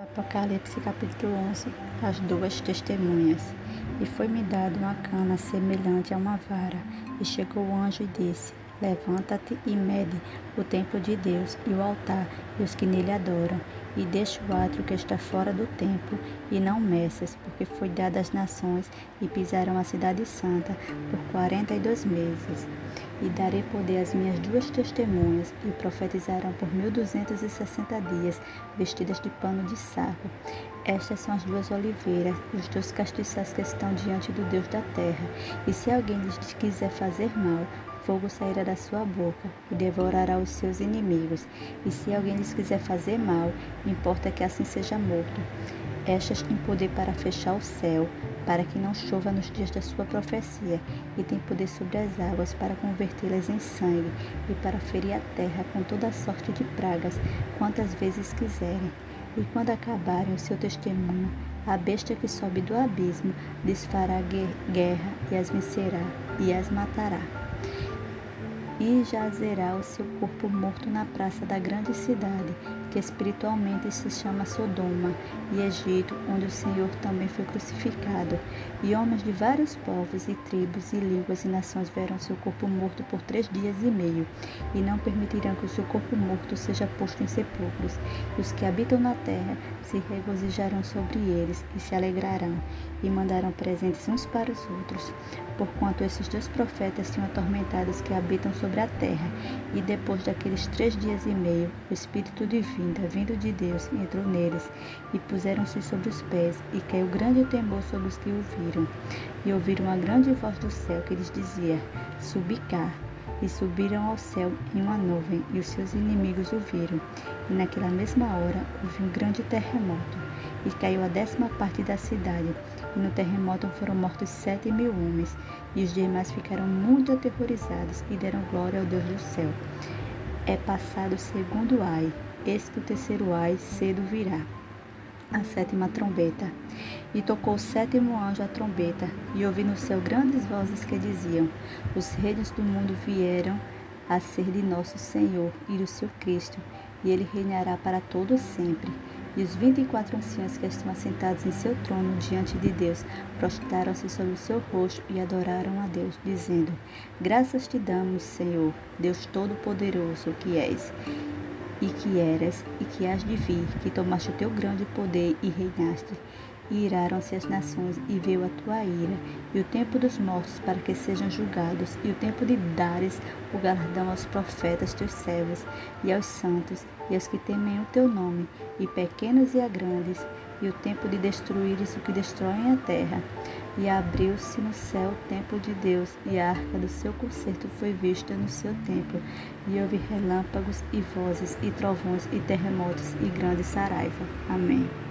Apocalipse capítulo 11 As duas testemunhas. E foi-me dado uma cana semelhante a uma vara, e chegou o anjo e disse: Levanta-te e mede o templo de Deus e o altar e os que nele adoram, e deixa o átrio que está fora do templo, e não meças, porque foi dado às nações, e pisaram a cidade santa por quarenta e dois meses. E darei poder às minhas duas testemunhas, e profetizarão por mil duzentos e sessenta dias, vestidas de pano de saco. Estas são as duas oliveiras, os dois castiçais que estão diante do Deus da terra. E se alguém lhes quiser fazer mal, fogo sairá da sua boca e devorará os seus inimigos. E se alguém lhes quiser fazer mal, importa que assim seja morto. Estas têm poder para fechar o céu, para que não chova nos dias da sua profecia, e tem poder sobre as águas para convertê-las em sangue, e para ferir a terra com toda sorte de pragas, quantas vezes quiserem. E quando acabarem o seu testemunho, a besta que sobe do abismo lhes fará guerra e as vencerá e as matará e jazerá o seu corpo morto na praça da grande cidade, que espiritualmente se chama Sodoma, e Egito, onde o Senhor também foi crucificado. E homens de vários povos e tribos e línguas e nações verão seu corpo morto por três dias e meio, e não permitirão que o seu corpo morto seja posto em sepulcros. E os que habitam na terra se regozijarão sobre eles e se alegrarão, e mandarão presentes uns para os outros, porquanto esses dois profetas tinham atormentado os que habitam sobre a terra. E depois daqueles três dias e meio, o Espírito de vinda, vindo de Deus, entrou neles, e puseram-se sobre os pés, e caiu grande temor sobre os que ouviram. E ouviram uma grande voz do céu que lhes dizia: Subi cá e subiram ao céu em uma nuvem, e os seus inimigos o viram. E naquela mesma hora houve um grande terremoto, e caiu a décima parte da cidade. E no terremoto foram mortos sete mil homens, e os demais ficaram muito aterrorizados e deram glória ao Deus do céu. É passado o segundo ai, eis que o terceiro ai cedo virá a sétima trombeta. E tocou o sétimo anjo a trombeta, e ouvi no céu grandes vozes que diziam: Os reinos do mundo vieram a ser de nosso Senhor e do seu Cristo, e ele reinará para todos sempre. E os vinte e quatro anciãos que estão assentados em seu trono diante de Deus prostraram-se sobre o seu rosto e adoraram a Deus, dizendo: Graças te damos, Senhor, Deus Todo-Poderoso que és e que eras e que has de vir, que tomaste o teu grande poder e reinaste. E iraram-se as nações, e veio a tua ira, e o tempo dos mortos para que sejam julgados, e o tempo de dares o galardão aos profetas teus servos, e aos santos, e aos que temem o teu nome, e pequenos e a grandes, e o tempo de destruires o que destroem a terra. E abriu-se no céu o templo de Deus, e a arca do seu concerto foi vista no seu templo. E houve relâmpagos e vozes, e trovões, e terremotos, e grande saraiva. Amém.